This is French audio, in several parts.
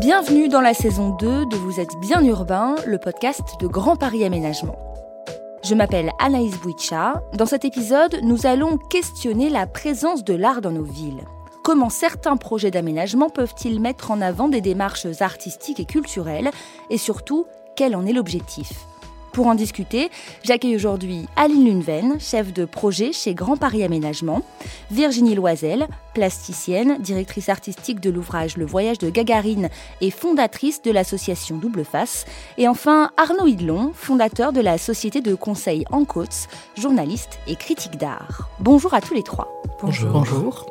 Bienvenue dans la saison 2 de Vous êtes bien urbain, le podcast de Grand Paris Aménagement. Je m'appelle Anaïs Bouicha. Dans cet épisode, nous allons questionner la présence de l'art dans nos villes. Comment certains projets d'aménagement peuvent-ils mettre en avant des démarches artistiques et culturelles? Et surtout, quel en est l'objectif? Pour en discuter, j'accueille aujourd'hui Aline Lunven, chef de projet chez Grand Paris Aménagement, Virginie Loisel, plasticienne, directrice artistique de l'ouvrage Le Voyage de Gagarine et fondatrice de l'association Double Face, et enfin Arnaud Hidlon, fondateur de la société de conseil En Côtes, journaliste et critique d'art. Bonjour à tous les trois. Bonjour. Bonjour.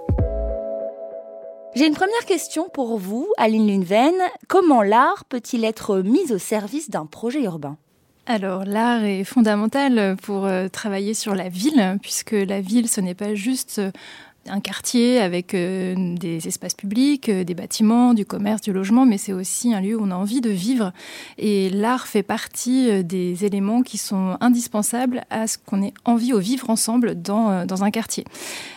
J'ai une première question pour vous, Aline Lunven. Comment l'art peut-il être mis au service d'un projet urbain? Alors l'art est fondamental pour euh, travailler sur la ville, puisque la ville, ce n'est pas juste un quartier avec euh, des espaces publics, euh, des bâtiments, du commerce, du logement, mais c'est aussi un lieu où on a envie de vivre. Et l'art fait partie euh, des éléments qui sont indispensables à ce qu'on ait envie au vivre ensemble dans, dans un quartier.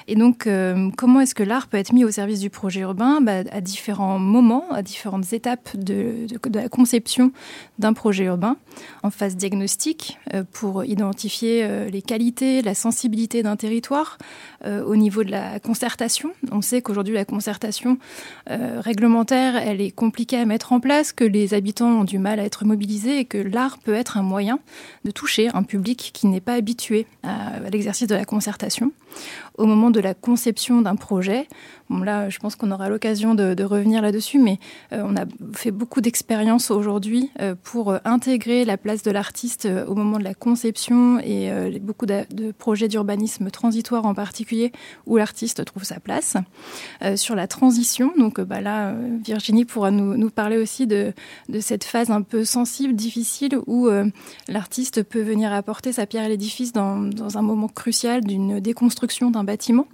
Et donc, comment est-ce que l'art peut être mis au service du projet urbain? Bah, À différents moments, à différentes étapes de, de, de la conception d'un projet urbain, en phase diagnostique, pour identifier les qualités, la sensibilité d'un territoire, au niveau de la concertation. On sait qu'aujourd'hui, la concertation euh, réglementaire, elle est compliquée à mettre en place, que les habitants ont du mal à être mobilisés et que l'art peut être un moyen de toucher un public qui n'est pas habitué à l'exercice de la concertation au moment de la conception d'un projet. Bon, là, je pense qu'on aura l'occasion de, revenir là-dessus, mais euh, on a fait beaucoup d'expériences aujourd'hui euh, pour euh, intégrer la place de l'artiste au moment de la conception et beaucoup de, projets d'urbanisme transitoire en particulier où l'artiste trouve sa place. sur la transition, donc bah, là, Virginie pourra nous, nous parler aussi de, de, cette phase un peu sensible, difficile, où l'artiste peut venir apporter sa pierre à l'édifice dans, dans un moment crucial d'une déconstruction d'un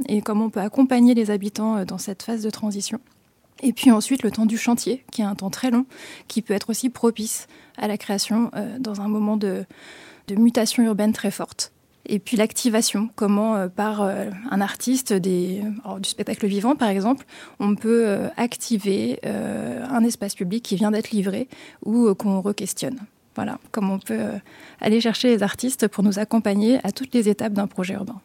et comment on peut accompagner les habitants euh, dans cette phase de transition. Et puis ensuite, le temps du chantier, qui est un temps très long, qui peut être aussi propice à la création euh, dans un moment de, mutation urbaine très forte. Et puis l'activation, comment euh, par un artiste des, du spectacle vivant par exemple, on peut activer un espace public qui vient d'être livré ou qu'on re-questionne. Voilà, comment on peut euh, aller chercher les artistes pour nous accompagner à toutes les étapes d'un projet urbain.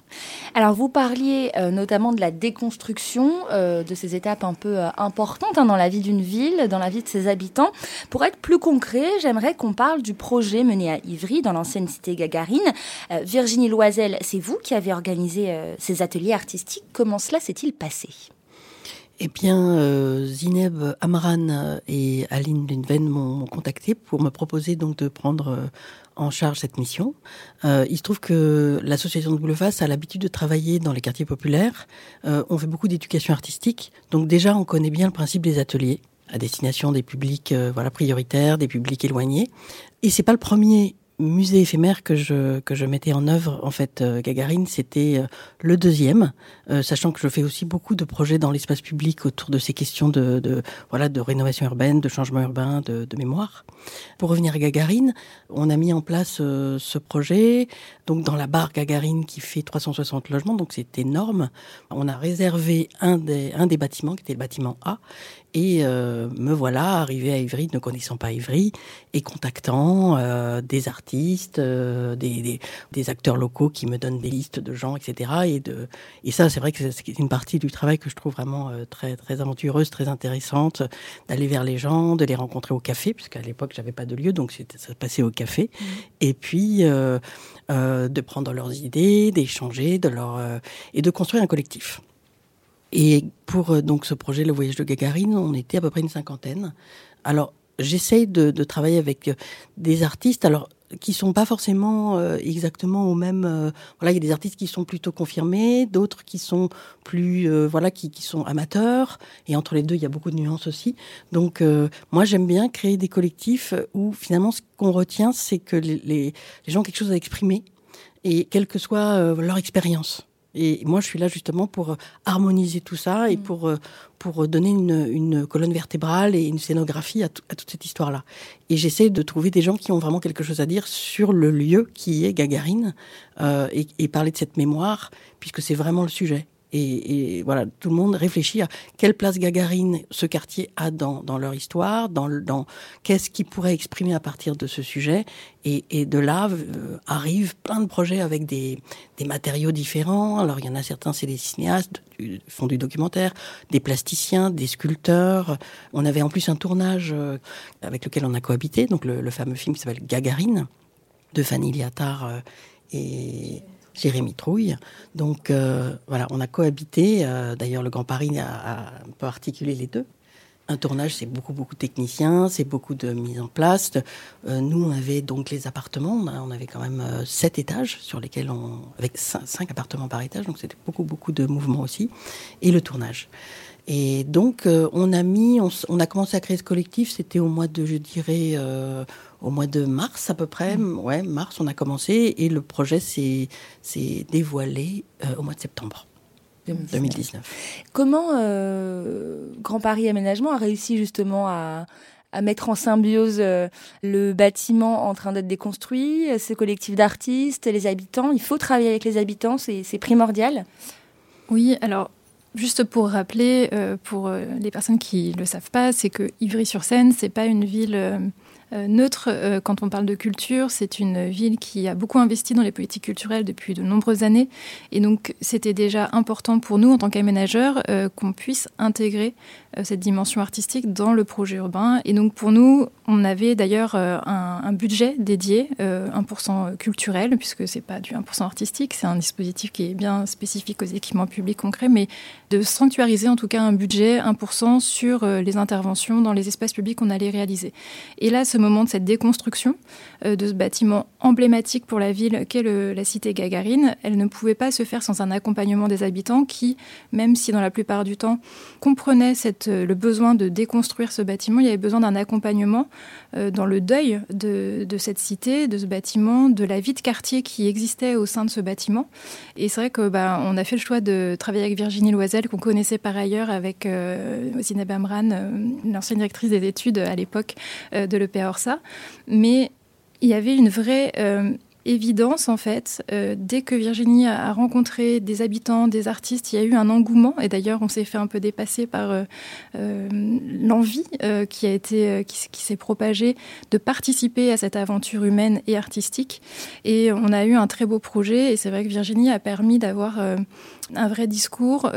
Alors vous parliez euh, notamment de la déconstruction, euh, de ces étapes un peu importantes hein, dans la vie d'une ville, dans la vie de ses habitants. Pour être plus concret, j'aimerais qu'on parle du projet mené à Ivry, dans l'ancienne cité Gagarine. Virginie Loisel, c'est vous qui avez organisé ces ateliers artistiques. Comment cela s'est-il passé? Eh bien, euh, Zineb Amran et Aline Lunven m'ont contacté pour me proposer donc de prendre euh, en charge cette mission. Euh, il se trouve que l'association de Boulevard a l'habitude de travailler dans les quartiers populaires. Euh, on fait beaucoup d'éducation artistique, donc déjà on connaît bien le principe des ateliers à destination des publics euh, voilà prioritaires, des publics éloignés. Et c'est pas le premier musée éphémère que je que je mettais en œuvre en fait euh, Gagarine c'était euh, le deuxième euh, sachant que je fais aussi beaucoup de projets dans l'espace public autour de ces questions de, voilà de rénovation urbaine de changement urbain de, mémoire. Pour revenir à Gagarine on a mis en place ce projet. Donc dans la barre Gagarine qui fait 360 logements donc c'est énorme. On a réservé un des un des bâtiments qui était le bâtiment A. Et euh, me voilà arrivé à Ivry ne connaissant pas Ivry et contactant euh, des artistes, euh, des, des, acteurs locaux qui me donnent des listes de gens, etc. Et, de, et ça, c'est vrai que c'est une partie du travail que je trouve vraiment euh, très, très aventureuse, très intéressante, d'aller vers les gens, de les rencontrer au café, puisqu'à l'époque, j'avais pas de lieu, donc ça se passait au café. Mmh. Et puis, euh, euh, de prendre leurs idées, d'échanger, de leur, et de construire un collectif. Et pour donc ce projet, le voyage de Gagarine, on était à peu près une cinquantaine. Alors, j'essaye de, de, travailler avec euh, des artistes. Alors, qui sont pas forcément euh, exactement au même euh, voilà il y a des artistes qui sont plutôt confirmés d'autres qui sont plus euh, voilà qui, qui sont amateurs et entre les deux il y a beaucoup de nuances aussi donc moi j'aime bien créer des collectifs où finalement ce qu'on retient c'est que les, les, gens ont quelque chose à exprimer et quelle que soit leur expérience et moi, je suis là justement pour euh, harmoniser tout ça et mm. pour, euh, pour donner une, une colonne vertébrale et une scénographie à, à toute cette histoire-là. Et j'essaie de trouver des gens qui ont vraiment quelque chose à dire sur le lieu qui est Gagarine euh, et, et parler de cette mémoire, puisque c'est vraiment le sujet. Et, voilà, tout le monde réfléchit à quelle place Gagarine ce quartier a dans, leur histoire, dans, qu'est-ce qu'il pourrait exprimer à partir de ce sujet. Et, de là euh, arrivent plein de projets avec des, des, matériaux différents. Alors il y en a certains, c'est des cinéastes, du, font du documentaire, des plasticiens, des sculpteurs. On avait en plus un tournage euh, avec lequel on a cohabité, donc le, le fameux film qui s'appelle Gagarine de Fanny Liattard euh, et Jérémy Trouille. Donc euh, voilà, on a cohabité. Euh, d'ailleurs, le Grand Paris a, un peu articulé les deux. Un tournage, c'est beaucoup, beaucoup de techniciens, c'est beaucoup de mise en place. Euh, nous, on avait donc les appartements. On, avait quand même sept étages sur lesquels on, avec cinq, appartements par étage, donc c'était beaucoup, beaucoup de mouvements aussi. Et le tournage. Et donc, on a mis, on, a commencé à créer ce collectif. C'était au mois de, je dirais, au mois de mars à peu près. Mm. Ouais, mars, on a commencé et le projet s'est dévoilé euh, au mois de septembre. 2019. Comment euh, Grand Paris Aménagement a réussi justement à, mettre en symbiose euh, le bâtiment en train d'être déconstruit, ce collectif d'artistes, les habitants? Il faut travailler avec les habitants, c'est primordial? Oui, alors Juste pour rappeler, pour les personnes qui ne le savent pas, c'est que Ivry-sur-Seine, c'est pas une ville euh, neutre, euh, quand on parle de culture, c'est une ville qui a beaucoup investi dans les politiques culturelles depuis de nombreuses années. Et donc, c'était déjà important pour nous, en tant qu'aménageurs, euh, qu'on puisse intégrer cette dimension artistique dans le projet urbain. Et donc, pour nous, on avait d'ailleurs un, budget dédié, 1% culturel, puisque c'est pas du 1% artistique, c'est un dispositif qui est bien spécifique aux équipements publics concrets, mais de sanctuariser en tout cas un budget 1% sur les interventions dans les espaces publics qu'on allait réaliser. Et là, ce moment de cette déconstruction euh, de ce bâtiment emblématique pour la ville qu'est la cité Gagarine, elle ne pouvait pas se faire sans un accompagnement des habitants qui, même si dans la plupart du temps comprenaient euh, le besoin de déconstruire ce bâtiment, il y avait besoin d'un accompagnement euh, dans le deuil de, cette cité, de ce bâtiment, de la vie de quartier qui existait au sein de ce bâtiment. Et c'est vrai que bah, on a fait le choix de travailler avec Virginie Loisel, qu'on connaissait par ailleurs avec euh, Zineb Amran, l'ancienne directrice des études à l'époque de l'EPA ça, mais il y avait une vraie euh, évidence en fait. Euh, dès que Virginie a, rencontré des habitants, des artistes, il y a eu un engouement. Et d'ailleurs, on s'est fait un peu dépasser par euh, l'envie qui a qui, s'est propagée de participer à cette aventure humaine et artistique. Et on a eu un très beau projet. Et c'est vrai que Virginie a permis d'avoir un vrai discours,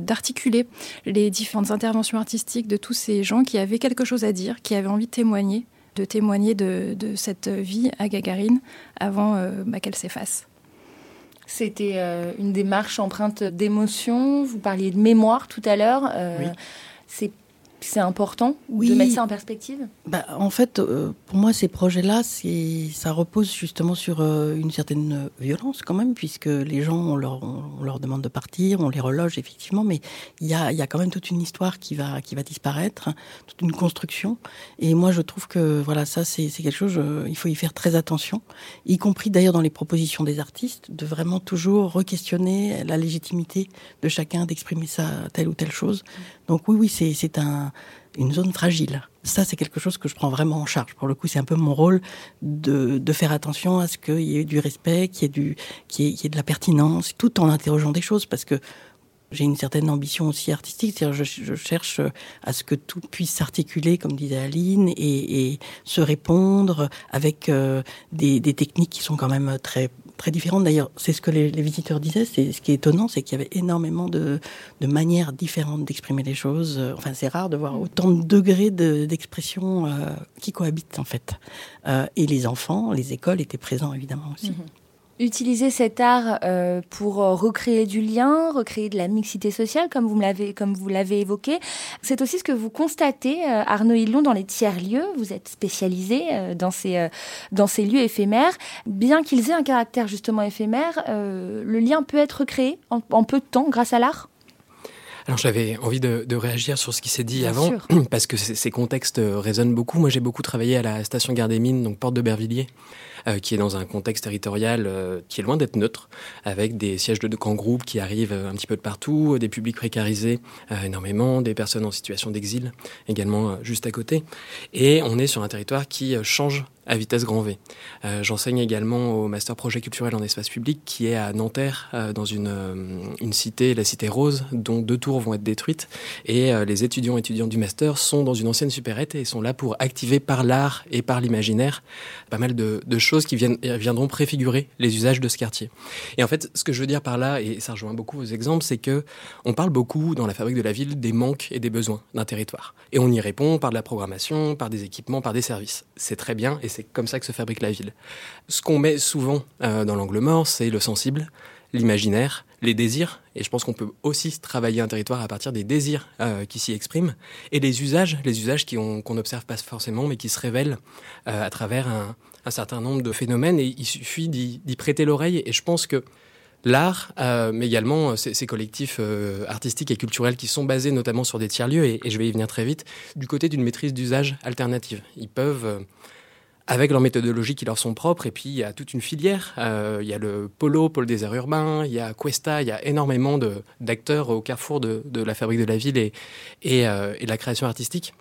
d'articuler les différentes interventions artistiques de tous ces gens qui avaient quelque chose à dire, qui avaient envie de témoigner de témoigner de, cette vie à Gagarine avant euh, bah, qu'elle s'efface. C'était euh, une démarche empreinte d'émotion. Vous parliez de mémoire tout à l'heure. Euh, c'est c'est important de mettre ça en perspective? Bah, En fait, euh, pour moi, ces projets-là, ça repose justement sur euh, une certaine violence quand même, puisque les gens, on leur, on leur demande de partir, on les reloge effectivement, mais il y a, y a, quand même toute une histoire qui va, qui va disparaître, toute une construction. Et moi, je trouve que voilà, ça, c'est quelque chose, euh, il faut y faire très attention, y compris d'ailleurs dans les propositions des artistes, de vraiment toujours re-questionner la légitimité de chacun d'exprimer ça telle ou telle chose. Donc oui, oui, c'est un, une zone fragile. Ça, c'est quelque chose que je prends vraiment en charge. Pour le coup, c'est un peu mon rôle de, faire attention à ce qu'il y ait du respect, qu'il y ait du, qu'il y, ait de la pertinence, tout en interrogeant des choses, parce que j'ai une certaine ambition aussi artistique, c'est-à-dire je, cherche à ce que tout puisse s'articuler, comme disait Aline, et, se répondre avec euh, des, techniques qui sont quand même très très différentes. D'ailleurs, c'est ce que les, visiteurs disaient. C'est ce qui est étonnant, c'est qu'il y avait énormément de, manières différentes d'exprimer les choses. Enfin, c'est rare de voir autant de degrés d'expression euh, qui cohabitent en fait. Euh, et les enfants, les écoles étaient présents évidemment aussi. Mhm utiliser cet art euh, pour euh, recréer du lien, recréer de la mixité sociale, comme vous l'avez comme vous l'avez évoqué. C'est aussi ce que vous constatez, euh, Arnaud Hillon, dans les tiers lieux. Vous êtes spécialisé dans ces dans ces lieux éphémères, bien qu'ils aient un caractère justement éphémère. le lien peut être créé en, peu de temps grâce à l'art? Alors j'avais envie de, de, réagir sur ce qui s'est dit avant, parce que ces contextes résonnent beaucoup. Moi j'ai beaucoup travaillé à la station Gare des Mines, donc porte de Bervilliers, qui est dans un contexte territorial qui est loin d'être neutre, avec des sièges de grands groupes qui arrivent un petit peu de partout, des publics précarisés énormément, des personnes en situation d'exil également juste à côté. Et on est sur un territoire qui change à vitesse grand V. Euh, J'enseigne également au master projet culturel en espace public qui est à Nanterre, euh, dans une, euh, une, cité, la cité Rose, dont deux tours vont être détruites. Et euh, les étudiants et étudiantes du master sont dans une ancienne supérette et sont là pour activer par l'art et par l'imaginaire pas mal de, de, choses qui viennent, viendront préfigurer les usages de ce quartier. Et en fait, ce que je veux dire par là, et ça rejoint beaucoup vos exemples, c'est que on parle beaucoup dans la fabrique de la ville des manques et des besoins d'un territoire. Et on y répond par de la programmation, par des équipements, par des services. C'est très bien et c'est comme ça que se fabrique la ville. Ce qu'on met souvent euh, dans l'angle mort, c'est le sensible, l'imaginaire, les désirs, et je pense qu'on peut aussi travailler un territoire à partir des désirs euh, qui s'y expriment, et les usages, les usages qu'on n'observe pas forcément, mais qui se révèlent euh, à travers un, certain nombre de phénomènes, et il suffit d'y prêter l'oreille, et je pense que l'art, mais également ces, collectifs artistiques et culturels qui sont basés notamment sur des tiers-lieux, et, et, je vais y venir très vite, du côté d'une maîtrise d'usage alternative. Ils peuvent avec leurs méthodologies qui leur sont propres. Et puis, il y a toute une filière. Euh, il y a le Polo, Pôle des airs urbains, il y a Cuesta, il y a énormément d'acteurs au carrefour de, la fabrique de la ville euh, et, de la création artistique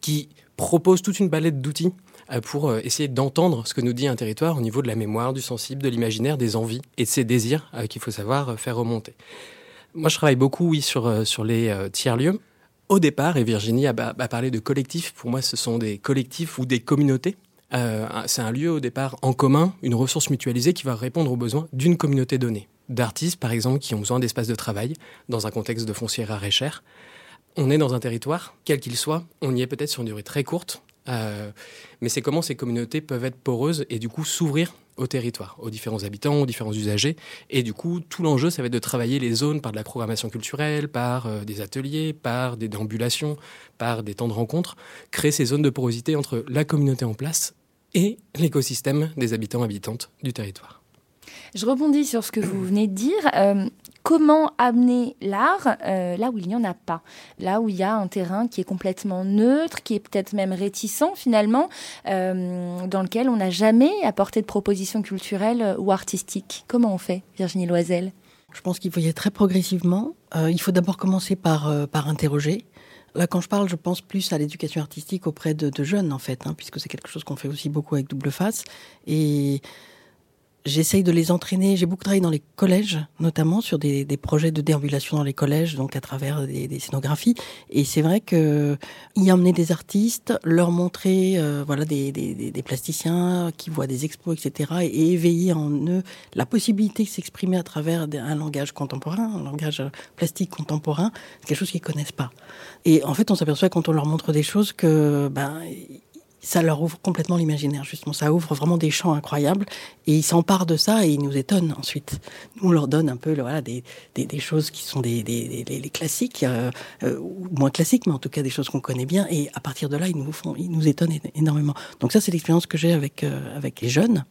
qui proposent toute une palette d'outils euh, pour essayer d'entendre ce que nous dit un territoire au niveau de la mémoire, du sensible, de l'imaginaire, des envies et de ses désirs qu'il faut savoir faire remonter. Moi, je travaille beaucoup, oui, sur, les tiers-lieux. Au départ, et Virginie a parlé de collectifs, pour moi, ce sont des collectifs ou des communautés euh, c'est un lieu au départ en commun, une ressource mutualisée qui va répondre aux besoins d'une communauté donnée. D'artistes, par exemple, qui ont besoin d'espace de travail dans un contexte de foncier rare et cher. On est dans un territoire, quel qu'il soit, on y est peut-être sur une durée très courte, euh, mais c'est comment ces communautés peuvent être poreuses et du coup s'ouvrir au territoire, aux différents habitants, aux différents usagers. Et du coup, tout l'enjeu, ça va être de travailler les zones par de la programmation culturelle, par euh, des ateliers, par des déambulations, par des temps de rencontre, créer ces zones de porosité entre la communauté en place et l'écosystème des habitants habitantes du territoire. Je rebondis sur ce que vous venez de dire. Euh, comment amener l'art euh, là où il n'y en a pas, là où il y a un terrain qui est complètement neutre, qui est peut-être même réticent finalement, euh, dans lequel on n'a jamais apporté de propositions culturelles ou artistiques. Comment on fait, Virginie Loisel? Je pense qu'il faut y aller très progressivement. Euh, il faut d'abord commencer par, euh, par interroger. Là, quand je parle, je pense plus à l'éducation artistique auprès de, jeunes, en fait, hein, puisque c'est quelque chose qu'on fait aussi beaucoup avec Double Face. Et j'essaye de les entraîner. J'ai beaucoup travaillé dans les collèges, notamment sur des, des, projets de déambulation dans les collèges, donc à travers des, des scénographies. Et c'est vrai que y emmener des artistes, leur montrer, euh, voilà, des, des, plasticiens qui voient des expos, etc., et éveiller en eux la possibilité de s'exprimer à travers un langage contemporain, un langage plastique contemporain, c'est quelque chose qu'ils connaissent pas. Et en fait, on s'aperçoit quand on leur montre des choses que, ben, ça leur ouvre complètement l'imaginaire, justement. Ça ouvre vraiment des champs incroyables et ils s'emparent de ça et ils nous étonnent ensuite. Nous, on leur donne un peu voilà, des, choses qui sont des classiques, euh, euh, moins classiques, mais en tout cas des choses qu'on connaît bien et à partir de là, ils nous, font, ils nous étonnent énormément. Donc ça, c'est l'expérience que j'ai avec, euh, avec les jeunes.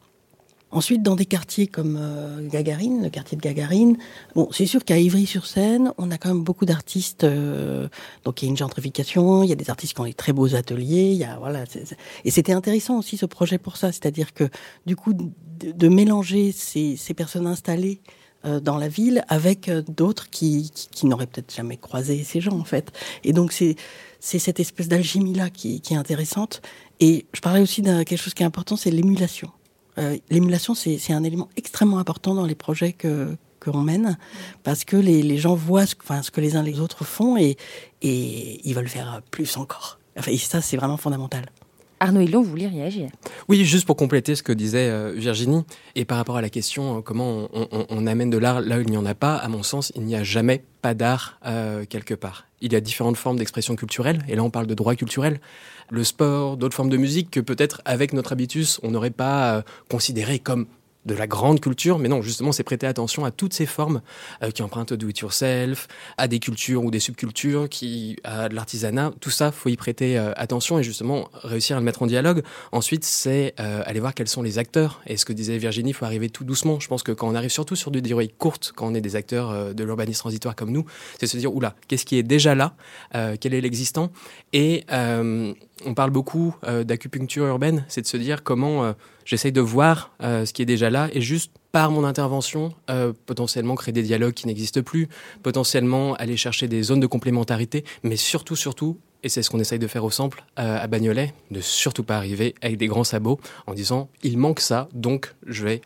Ensuite, dans des quartiers comme euh, Gagarine, le quartier de Gagarine, bon, c'est sûr qu'à Ivry-sur-Seine, on a quand même beaucoup d'artistes. Euh, donc, il y a une gentrification, il y a des artistes qui ont des très beaux ateliers. Il y a voilà, c et c'était intéressant aussi ce projet pour ça, c'est-à-dire que du coup, de, mélanger ces, ces, personnes installées euh, dans la ville avec euh, d'autres qui, qui, qui n'auraient peut-être jamais croisé ces gens en fait. Et donc, c'est c'est cette espèce d'alchimie là qui, qui est intéressante. Et je parlais aussi d'un quelque chose qui est important, c'est l'émulation. Euh, l'émulation, c'est un élément extrêmement important dans les projets que qu'on mène parce que les, les gens voient ce, enfin, ce que les uns les autres font et, et ils veulent faire plus encore. Enfin, et ça, c'est vraiment fondamental. Arnaud Hillon, vous vouliez réagir Oui, juste pour compléter ce que disait euh, Virginie, et par rapport à la question euh, comment on, amène de l'art là où il n'y en a pas, à mon sens, il n'y a jamais pas d'art euh, quelque part. Il y a différentes formes d'expression culturelle, et là on parle de droit culturel, le sport, d'autres formes de musique que peut-être avec notre habitus on n'aurait pas considéré comme de la grande culture, mais non, justement, c'est prêter attention à toutes ces formes euh, qui empruntent do it yourself, à des cultures ou des subcultures, qui à de l'artisanat. Tout ça, faut y prêter euh, attention et justement réussir à le mettre en dialogue. Ensuite, c'est euh, aller voir quels sont les acteurs. Et ce que disait Virginie, faut arriver tout doucement. Je pense que quand on arrive surtout sur des durées courtes, quand on est des acteurs de l'urbanisme transitoire comme nous, c'est se dire oula, qu'est-ce qui est déjà là, quel est l'existant? Et on parle beaucoup d'acupuncture urbaine, c'est de se dire comment j'essaye de voir ce qui est déjà là et juste par mon intervention, potentiellement créer des dialogues qui n'existent plus, potentiellement aller chercher des zones de complémentarité, mais surtout, surtout, et c'est ce qu'on essaye de faire au sample à Bagnolet, ne surtout pas arriver avec des grands sabots en disant il manque ça, donc je vais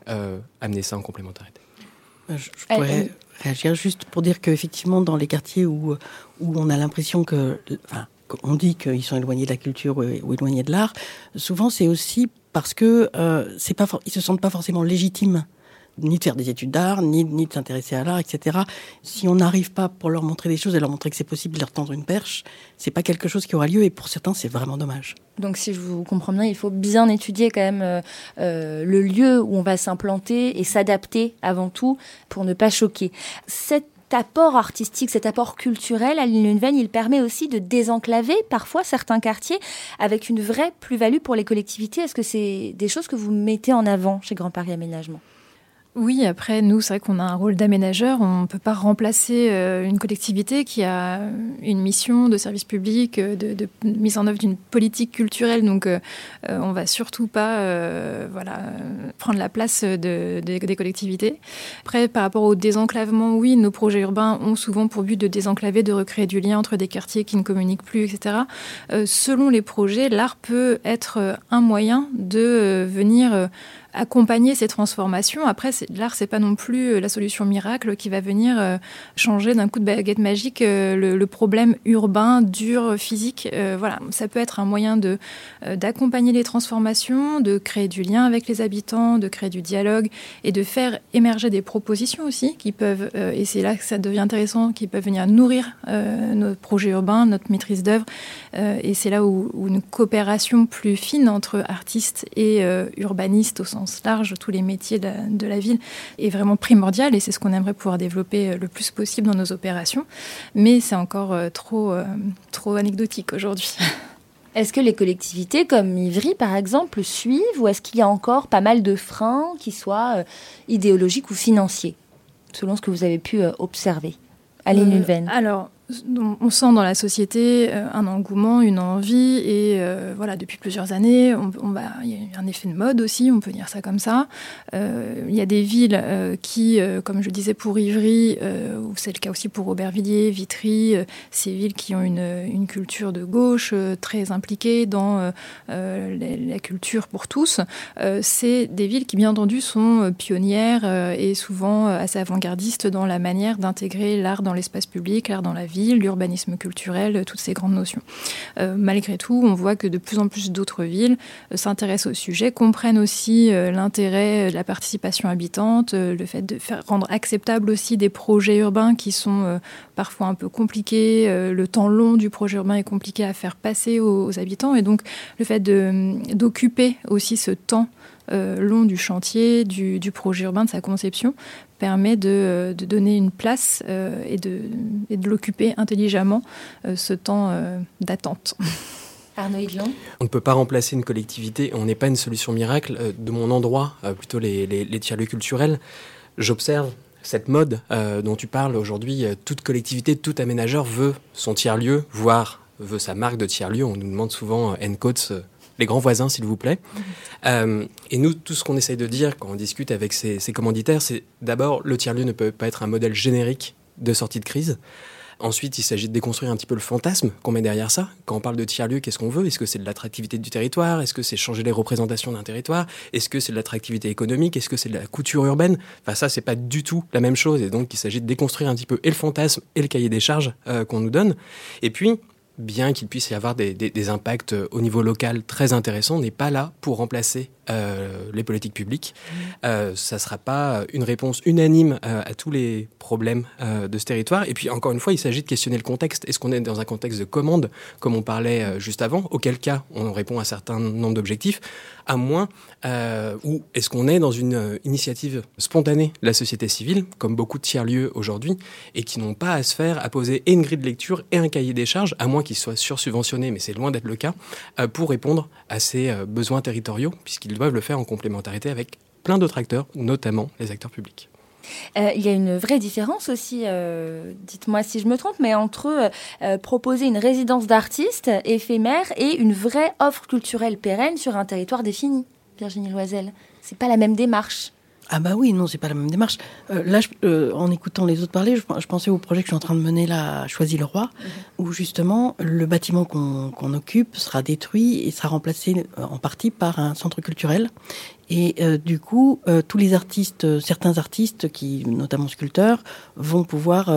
amener ça en complémentarité. Je, pourrais réagir juste pour dire qu'effectivement, dans les quartiers où, où on a l'impression que. Enfin, on dit qu'ils sont éloignés de la culture ou éloignés de l'art, souvent c'est aussi parce que euh, pas, ils se sentent pas forcément légitimes ni de faire des études d'art, ni, de s'intéresser à l'art, etc. Si on n'arrive pas pour leur montrer des choses et leur montrer que c'est possible de leur tendre une perche, c'est pas quelque chose qui aura lieu et pour certains c'est vraiment dommage. Donc si je vous comprends bien, il faut bien étudier quand même euh, euh, le lieu où on va s'implanter et s'adapter avant tout pour ne pas choquer. Cet apport artistique, cet apport culturel à l'île il permet aussi de désenclaver parfois certains quartiers avec une vraie plus-value pour les collectivités. Est-ce que c'est des choses que vous mettez en avant chez Grand Paris Aménagement? Oui, après, nous, c'est vrai qu'on a un rôle d'aménageur. On ne peut pas remplacer euh, une collectivité qui a une mission de service public, euh, de, mise en œuvre d'une politique culturelle. Donc, euh, on ne va surtout pas voilà, prendre la place de, des collectivités. Après, par rapport au désenclavement, oui, nos projets urbains ont souvent pour but de désenclaver, de recréer du lien entre des quartiers qui ne communiquent plus, etc. selon les projets, l'art peut être un moyen de venir accompagner ces transformations. Après, l'art, c'est pas non plus euh, la solution miracle qui va venir euh, changer d'un coup de baguette magique euh, le, problème urbain, dur, physique. voilà, ça peut être un moyen d'accompagner les transformations, de créer du lien avec les habitants, de créer du dialogue et de faire émerger des propositions aussi qui peuvent, et c'est là que ça devient intéressant, qui peuvent venir nourrir nos projets urbains, notre maîtrise d'œuvre. et c'est là où, une coopération plus fine entre artistes et urbanistes au sens large, tous les métiers de la, ville, est vraiment primordial et c'est ce qu'on aimerait pouvoir développer euh, le plus possible dans nos opérations. Mais c'est encore euh, trop, euh, trop anecdotique aujourd'hui. Est-ce que les collectivités comme Ivry, par exemple, suivent ou est-ce qu'il y a encore pas mal de freins qui soient idéologiques ou financiers, selon ce que vous avez pu observer Aline Lulven Alors, on sent dans la société euh, un engouement, une envie, et euh, voilà, depuis plusieurs années, on, y a un effet de mode aussi, on peut dire ça comme ça. Euh, il y a des villes qui, comme je disais pour Ivry, ou c'est le cas aussi pour Aubervilliers, Vitry, ces villes qui ont une, une culture de gauche très impliquée dans la, culture pour tous, c'est des villes qui, bien entendu, sont pionnières et souvent assez avant-gardistes dans la manière d'intégrer l'art dans l'espace public, l'art dans la vie l'urbanisme culturel, toutes ces grandes notions. Euh, malgré tout, on voit que de plus en plus d'autres villes euh, s'intéressent au sujet, comprennent aussi euh, l'intérêt de la participation habitante, le fait de rendre acceptable aussi des projets urbains qui sont parfois un peu compliqués, le temps long du projet urbain est compliqué à faire passer aux, habitants, et donc le fait d'occuper aussi ce temps long du chantier, du, du, projet urbain, de sa conception, permet de, donner une place euh, et de, de l'occuper intelligemment euh, ce temps euh, d'attente. Arnaud On ne peut pas remplacer une collectivité, on n'est pas une solution miracle. De mon endroit, plutôt les, les, tiers-lieux culturels, j'observe cette mode dont tu parles aujourd'hui. Toute collectivité, tout aménageur veut son tiers-lieu, voire veut sa marque de tiers-lieu. On nous demande souvent N-Codes les grands voisins, s'il vous plaît. Euh, et nous, tout ce qu'on essaye de dire quand on discute avec ces, commanditaires, c'est d'abord, le tiers-lieu ne peut pas être un modèle générique de sortie de crise. Ensuite, il s'agit de déconstruire un petit peu le fantasme qu'on met derrière ça. Quand on parle de tiers-lieu, qu'est-ce qu'on veut? Est-ce que c'est de l'attractivité du territoire? Est-ce que c'est changer les représentations d'un territoire? Est-ce que c'est de l'attractivité économique? Est-ce que c'est de la couture urbaine? Enfin, ça, c'est pas du tout la même chose. Et donc, il s'agit de déconstruire un petit peu et le fantasme et le cahier des charges euh, qu'on nous donne. Et puis, bien qu'il puisse y avoir des, impacts euh, au niveau local très intéressants, n'est pas là pour remplacer euh, les politiques publiques. Euh, ça ne sera pas une réponse unanime à tous les problèmes de ce territoire. Et puis, encore une fois, il s'agit de questionner le contexte. Est-ce qu'on est dans un contexte de commande, comme on parlait juste avant, auquel cas on répond à un certain nombre d'objectifs, à moins, ou est-ce qu'on est dans une initiative spontanée? De la société civile, comme beaucoup de tiers-lieux aujourd'hui, et qui n'ont pas à se faire à poser et une grille de lecture et un cahier des charges, à moins qu'ils soient sursubventionnés, mais c'est loin d'être le cas, euh, pour répondre à ces euh, besoins territoriaux, puisqu'ils doivent le faire en complémentarité avec plein d'autres acteurs, notamment les acteurs publics. Euh, il y a une vraie différence aussi, euh, dites-moi si je me trompe, mais entre euh, proposer une résidence d'artiste éphémère et une vraie offre culturelle pérenne sur un territoire défini. Virginie Loisel, c'est pas la même démarche. Ah bah oui, non, c'est pas la même démarche. là, en écoutant les autres parler, je, pensais au projet que je suis en train de mener là, Choisis le Roi, mhm. où justement le bâtiment qu'on occupe sera détruit et sera remplacé en partie par un centre culturel. Et euh, du coup, euh, tous les artistes, euh, certains artistes, qui, notamment sculpteurs, vont pouvoir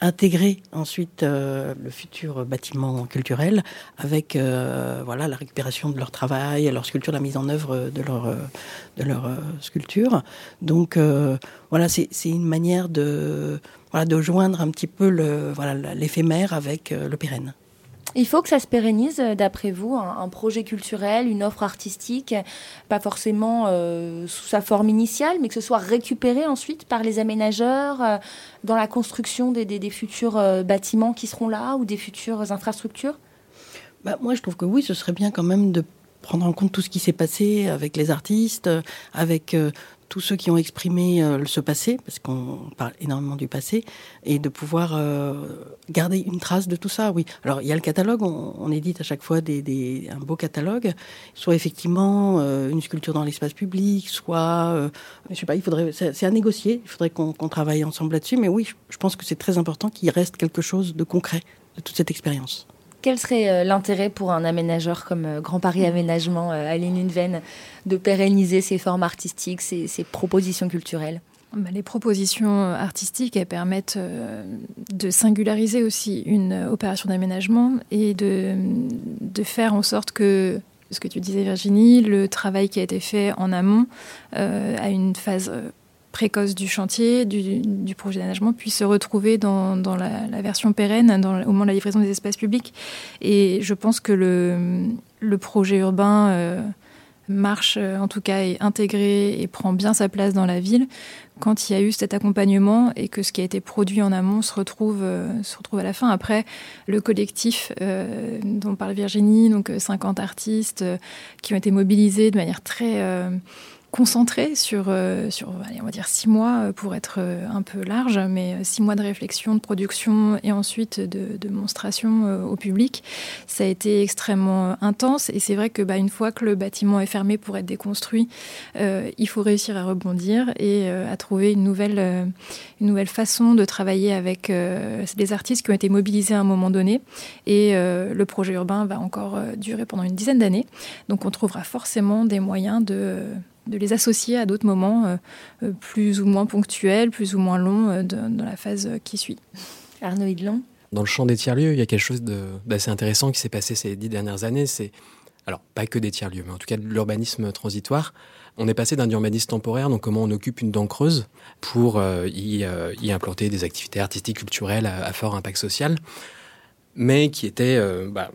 intégrer ensuite le futur bâtiment culturel avec voilà la récupération de leur travail, leur sculpture, la mise en œuvre de leur de leur sculpture. Donc voilà, c'est une manière de voilà de joindre un petit peu le voilà l'éphémère avec le pérenne. Il faut que ça se pérennise, euh, d'après vous, un, projet culturel, une offre artistique, pas forcément euh, sous sa forme initiale, mais que ce soit récupéré ensuite par les aménageurs euh, dans la construction des, futurs bâtiments qui seront là ou des futures infrastructures? Bah, Moi, je trouve que oui, ce serait bien quand même de prendre en compte tout ce qui s'est passé avec les artistes, avec tous ceux qui ont exprimé euh, ce passé, parce qu'on parle énormément du passé, et de pouvoir euh, garder une trace de tout ça. Oui. Alors il y a le catalogue, on, édite à chaque fois des, un beau catalogue, soit effectivement euh, une sculpture dans l'espace public, soit, je sais pas, il faudrait, c'est à négocier. Il faudrait qu'on travaille ensemble là-dessus. Mais oui, je pense que c'est très important qu'il reste quelque chose de concret de toute cette expérience. Quel serait euh, l'intérêt pour un aménageur comme euh, Grand Paris Aménagement, euh, Aline Unven, de pérenniser ces formes artistiques, ces, propositions culturelles? Bah, les propositions artistiques, elles permettent de singulariser aussi une opération d'aménagement et de, faire en sorte que, ce que tu disais Virginie, le travail qui a été fait en amont à une phase précoce du chantier, du, projet d'aménagement, puisse se retrouver dans, la, version pérenne au moment de la livraison des espaces publics. Et je pense que le, le projet urbain euh, marche, euh, en tout cas, est intégré et prend bien sa place dans la ville quand il y a eu cet accompagnement et que ce qui a été produit en amont se retrouve, euh, se retrouve à la fin. Après, le collectif dont parle Virginie, donc 50 artistes qui ont été mobilisés de manière très concentré sur, euh, sur on va dire six mois euh, pour être euh, un peu large, mais six mois de réflexion, de production et ensuite de démonstration au public. Ça a été extrêmement intense et c'est vrai que bah, une fois que le bâtiment est fermé pour être déconstruit, il faut réussir à rebondir et à trouver une nouvelle, une nouvelle façon de travailler avec des artistes qui ont été mobilisés à un moment donné. Et le projet urbain va encore durer pendant une dizaine d'années. Donc on trouvera forcément des moyens de de les associer à d'autres moments euh, euh, plus ou moins ponctuels, plus ou moins longs euh, dans la phase qui suit. Arnaud Hidlon Dans le champ des tiers-lieux, il y a quelque chose d'assez intéressant qui s'est passé ces dix dernières années. C'est, alors pas que des tiers-lieux, mais en tout cas de l'urbanisme transitoire. On est passé d'un urbanisme temporaire, donc comment on occupe une dent creuse pour y, implanter des activités artistiques, culturelles à, fort impact social, mais qui était bah,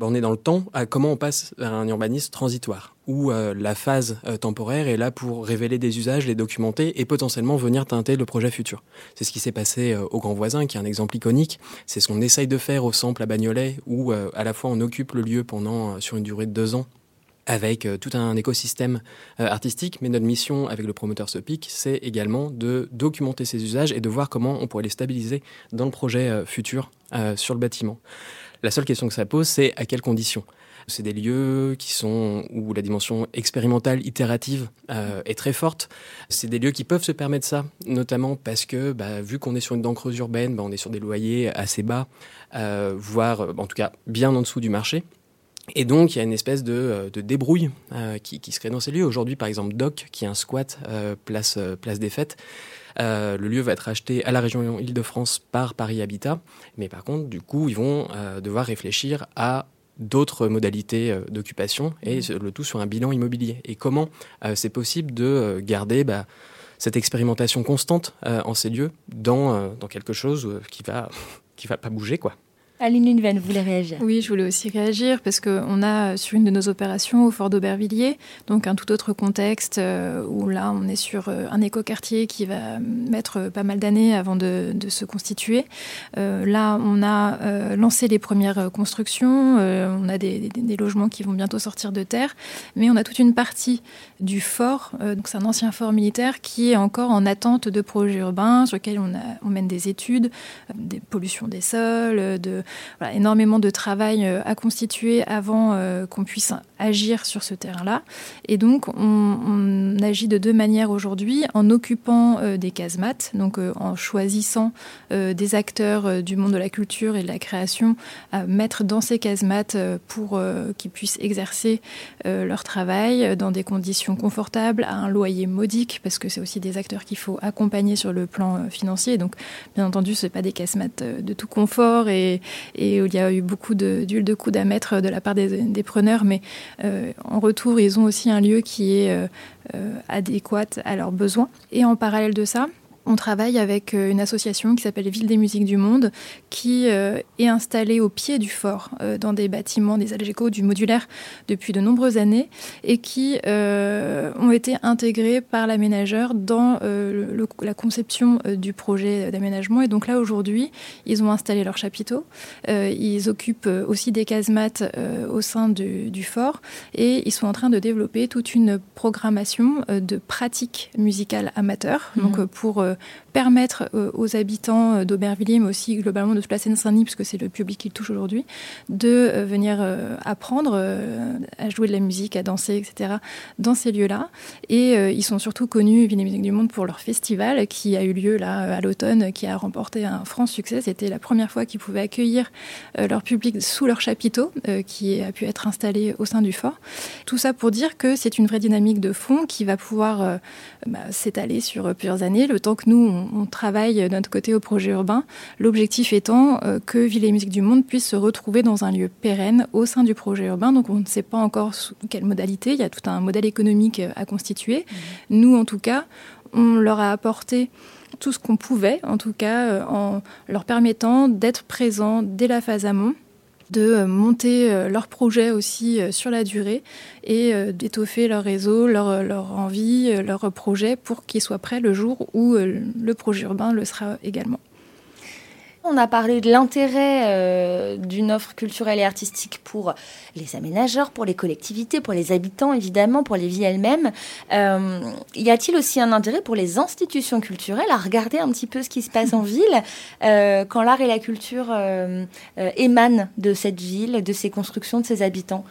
on est dans le temps, à comment on passe vers un urbanisme transitoire, où euh, la phase euh, temporaire est là pour révéler des usages, les documenter et potentiellement venir teinter le projet futur. C'est ce qui s'est passé euh, au Grand Voisin, qui est un exemple iconique. C'est ce qu'on essaye de faire au Sample à Bagnolet, où à la fois on occupe le lieu pendant sur une durée de deux ans avec tout un écosystème artistique, mais notre mission avec le promoteur Sopic, c'est également de documenter ces usages et de voir comment on pourrait les stabiliser dans le projet futur sur le bâtiment. La seule question que ça pose, c'est à quelles conditions? C'est des lieux qui sont où la dimension expérimentale, itérative euh, est très forte. C'est des lieux qui peuvent se permettre ça, notamment parce que, bah, vu qu'on est sur une dent creuse urbaine, bah, on est sur des loyers assez bas, euh, voire en tout cas bien en dessous du marché. Et donc, il y a une espèce de, euh, débrouille qui, qui, se crée dans ces lieux. Aujourd'hui, par exemple, Doc, qui est un squat place, place des Fêtes, euh, le lieu va être acheté à la région Île-de-France par Paris Habitat, mais par contre, du coup, ils vont euh, devoir réfléchir à d'autres modalités euh, d'occupation et mmh. le tout sur un bilan immobilier. Et comment c'est possible de garder bah, cette expérimentation constante en ces lieux dans, dans quelque chose qui va qui va pas bouger quoi. Aline Lunven, vous voulez réagir? Oui, je voulais aussi réagir parce qu'on a sur une de nos opérations au Fort d'Aubervilliers, donc un tout autre contexte euh, où là on est sur euh, un écoquartier qui va mettre pas mal d'années avant de, se constituer. Euh, là, on a lancé les premières constructions, on a des, logements qui vont bientôt sortir de terre, mais on a toute une partie du fort, donc c'est un ancien fort militaire qui est encore en attente de projets urbains sur lesquels on, on mène des études, des pollutions des sols, de énormément de travail euh, à constituer avant euh, qu'on puisse agir sur ce terrain-là. Et donc, on, agit de deux manières aujourd'hui, en occupant euh, des casemates, donc en choisissant des acteurs du monde de la culture et de la création à mettre dans ces casemates pour qu'ils puissent exercer leur travail dans des conditions confortables, à un loyer modique, parce que c'est aussi des acteurs qu'il faut accompagner sur le plan financier. Donc, bien entendu, ce pas des casemates de tout confort et, et il y a eu beaucoup d'huile de, coude à mettre de la part des, preneurs, mais euh, en retour, ils ont aussi un lieu qui est euh, euh, adéquat à leurs besoins. Et en parallèle de ça, on travaille avec euh, une association qui s'appelle Ville des musiques du monde, qui euh, est installée au pied du fort, euh, dans des bâtiments, des algécos, du modulaire, depuis de nombreuses années, et qui ont été intégrés par l'aménageur dans la conception du projet d'aménagement. Et donc là, aujourd'hui, ils ont installé leur chapiteau. ils occupent aussi des casemates au sein du, fort, et ils sont en train de développer toute une programmation de pratiques musicales amateurs, mmh. donc pour euh, permettre euh, aux habitants euh, d'Aubervilliers, mais aussi globalement de toute la Seine-Saint-Denis, puisque c'est le public qui touche aujourd'hui, de euh, venir apprendre à jouer de la musique, à danser, etc., dans ces lieux-là. Et ils sont surtout connus, Ville et Musique du Monde, pour leur festival qui a eu lieu là à l'automne, qui a remporté un franc succès. C'était la première fois qu'ils pouvaient accueillir leur public sous leur chapiteau, qui a pu être installé au sein du fort. Tout ça pour dire que c'est une vraie dynamique de fond qui va pouvoir bah, s'étaler sur plusieurs années, le temps que nous, travaille de notre côté au projet urbain. L'objectif étant euh, que Ville et Musique du Monde puissent se retrouver dans un lieu pérenne au sein du projet urbain. Donc on ne sait pas encore sous quelle modalité. Il y a tout un modèle économique euh, à constituer. Mmh. Nous, en tout cas, on leur a apporté tout ce qu'on pouvait, en tout cas, euh, en leur permettant d'être présents dès la phase amont de euh, monter euh, leur projet aussi euh, sur la durée et d'étoffer leur réseau, leur, leur envie, leur projet pour qu'ils soient prêts le jour où le projet urbain le sera également. On a parlé de l'intérêt euh, d'une offre culturelle et artistique pour les aménageurs, pour les collectivités, pour les habitants, évidemment, pour les villes elles-mêmes. Euh, y a-t-il aussi un intérêt pour les institutions culturelles à regarder un petit peu ce qui se passe en ville euh, quand l'art et la culture émanent de cette ville, de ses constructions, de ses habitants?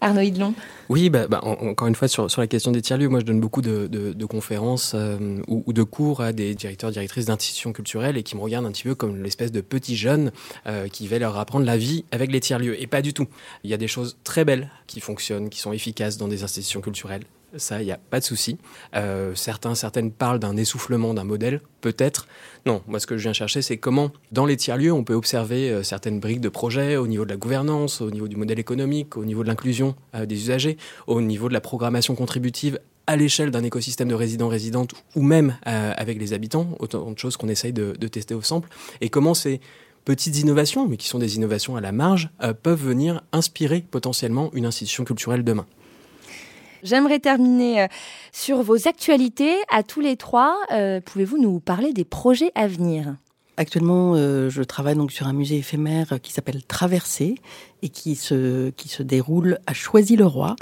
Arnaud Hidlon Oui, bah, bah encore une fois, sur, la question des tiers-lieux, moi je donne beaucoup de, conférences euh, ou, de cours à des directeurs, directrices d'institutions culturelles et qui me regardent un petit peu comme l'espèce de petits jeunes euh, qui va leur apprendre la vie avec les tiers-lieux. Et pas du tout. Il y a des choses très belles qui fonctionnent, qui sont efficaces dans des institutions culturelles ça, il n'y a pas de souci. Euh, certains, certaines parlent d'un essoufflement d'un modèle, peut-être. Non, moi ce que je viens chercher, c'est comment, dans les tiers-lieux, on peut observer euh, certaines briques de projet au niveau de la gouvernance, au niveau du modèle économique, au niveau de l'inclusion euh, des usagers, au niveau de la programmation contributive à l'échelle d'un écosystème de résidents-résidentes ou même avec les habitants, autant de choses qu'on essaye de, tester au sample, et comment ces petites innovations, mais qui sont des innovations à la marge, peuvent venir inspirer potentiellement une institution culturelle demain. J'aimerais terminer euh, sur vos actualités. À tous les trois, euh, pouvez-vous nous parler des projets à venir? Actuellement, euh, je travaille donc sur un musée éphémère qui s'appelle Traversée et qui se, qui se déroule à Choisy-le-Roi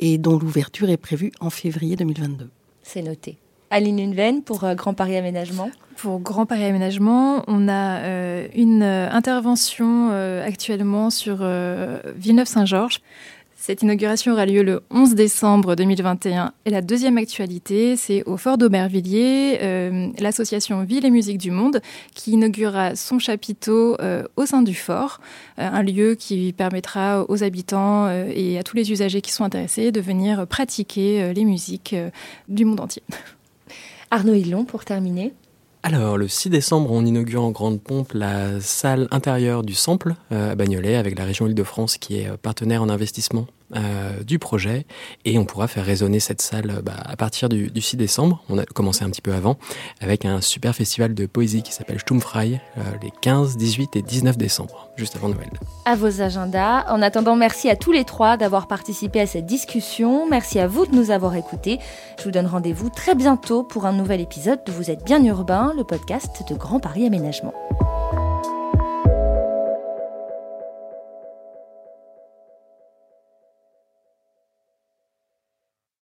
et dont l'ouverture est prévue en février 2022. C'est noté. Aline Unven pour Grand Paris Aménagement. Pour Grand Paris Aménagement, on a une intervention actuellement sur Villeneuve-Saint-Georges cette inauguration aura lieu le 11 décembre 2021. Et la deuxième actualité, c'est au Fort d'Aubervilliers, euh, l'association Ville et Musique du Monde, qui inaugurera son chapiteau euh, au sein du fort, euh, un lieu qui permettra aux habitants et à tous les usagers qui sont intéressés de venir pratiquer les musiques du monde entier. Arnaud Hillon, pour terminer. Alors, le 6 décembre, on inaugure en grande pompe la salle intérieure du Sample à Bagnolet avec la région Île-de-France qui est partenaire en investissement du projet et on pourra faire résonner cette salle bah, à partir du, 6 décembre. On a commencé un petit peu avant avec un super festival de poésie qui s'appelle Sturmfrei les 15, 18 et 19 décembre, juste avant Noël. À vos agendas. En attendant, merci à tous les trois d'avoir participé à cette discussion. Merci à vous de nous avoir écoutés. Je vous donne rendez-vous très bientôt pour un nouvel épisode de Vous êtes bien urbain, le podcast de Grand Paris Aménagement.